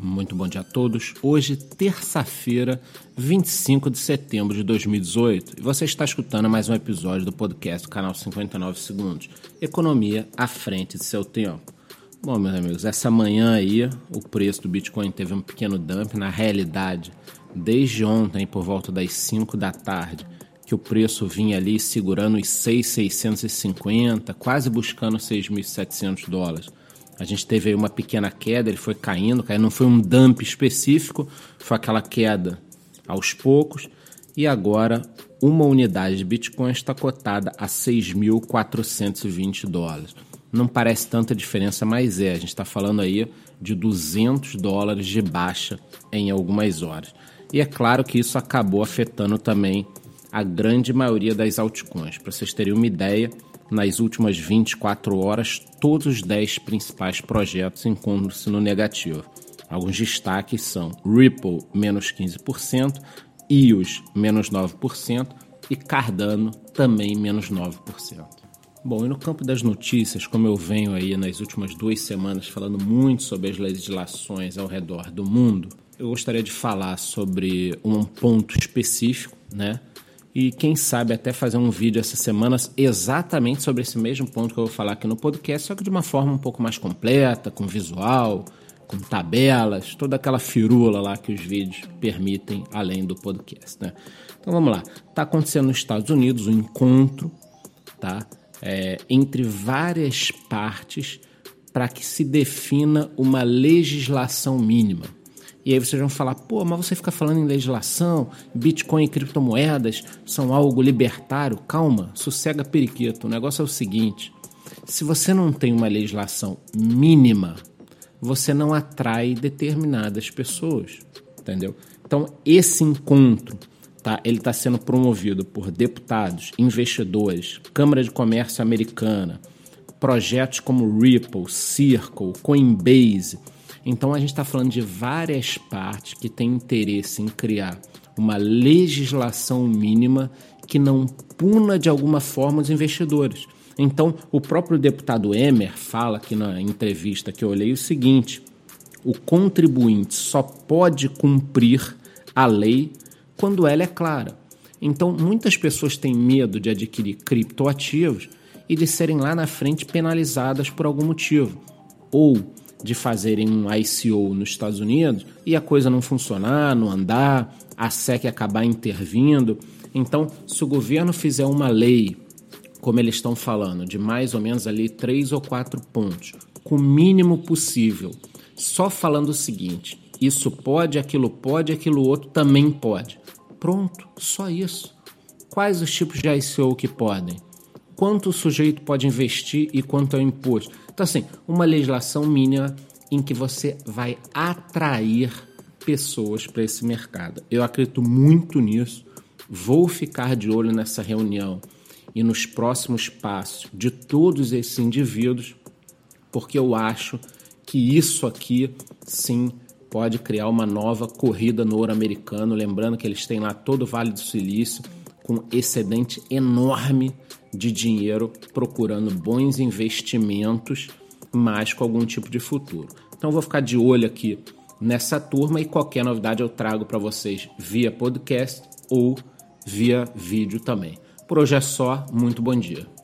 Muito bom dia a todos. Hoje, terça-feira, 25 de setembro de 2018, e você está escutando mais um episódio do podcast canal 59 Segundos Economia à frente de seu tempo. Bom, meus amigos, essa manhã aí o preço do Bitcoin teve um pequeno dump. Na realidade, desde ontem, por volta das 5 da tarde, que o preço vinha ali segurando os 6,650, quase buscando 6.700 dólares. A gente teve uma pequena queda, ele foi caindo, caindo, não foi um dump específico, foi aquela queda aos poucos. E agora, uma unidade de Bitcoin está cotada a 6.420 dólares. Não parece tanta diferença, mas é. A gente está falando aí de 200 dólares de baixa em algumas horas. E é claro que isso acabou afetando também a grande maioria das altcoins. Para vocês terem uma ideia, nas últimas 24 horas, todos os 10 principais projetos encontram-se no negativo. Alguns destaques são Ripple, menos 15%, EOS, menos 9% e Cardano, também menos 9%. Bom, e no campo das notícias, como eu venho aí nas últimas duas semanas falando muito sobre as legislações ao redor do mundo, eu gostaria de falar sobre um ponto específico, né? E quem sabe até fazer um vídeo essa semana exatamente sobre esse mesmo ponto que eu vou falar aqui no podcast, só que de uma forma um pouco mais completa, com visual, com tabelas, toda aquela firula lá que os vídeos permitem além do podcast, né? Então vamos lá. Está acontecendo nos Estados Unidos um encontro, tá? É, entre várias partes para que se defina uma legislação mínima. E aí vocês vão falar, pô, mas você fica falando em legislação, Bitcoin e criptomoedas são algo libertário. Calma, sossega periquito. O negócio é o seguinte: se você não tem uma legislação mínima, você não atrai determinadas pessoas, entendeu? Então esse encontro, tá? Ele está sendo promovido por deputados, investidores, Câmara de Comércio Americana, projetos como Ripple, Circle, Coinbase então a gente está falando de várias partes que têm interesse em criar uma legislação mínima que não puna de alguma forma os investidores. Então, o próprio deputado Emer fala aqui na entrevista que eu olhei o seguinte: o contribuinte só pode cumprir a lei quando ela é clara. Então, muitas pessoas têm medo de adquirir criptoativos e de serem lá na frente penalizadas por algum motivo. Ou de fazerem um ICO nos Estados Unidos e a coisa não funcionar, não andar, a SEC acabar intervindo. Então, se o governo fizer uma lei, como eles estão falando, de mais ou menos ali três ou quatro pontos, com o mínimo possível, só falando o seguinte: isso pode, aquilo pode, aquilo outro também pode. Pronto, só isso. Quais os tipos de ICO que podem? Quanto o sujeito pode investir e quanto é o imposto? Então, assim, uma legislação mínima em que você vai atrair pessoas para esse mercado. Eu acredito muito nisso. Vou ficar de olho nessa reunião e nos próximos passos de todos esses indivíduos, porque eu acho que isso aqui sim pode criar uma nova corrida no ouro americano. Lembrando que eles têm lá todo o Vale do Silício com excedente enorme de dinheiro procurando bons investimentos, mas com algum tipo de futuro. Então vou ficar de olho aqui nessa turma e qualquer novidade eu trago para vocês via podcast ou via vídeo também. Por hoje é só, muito bom dia.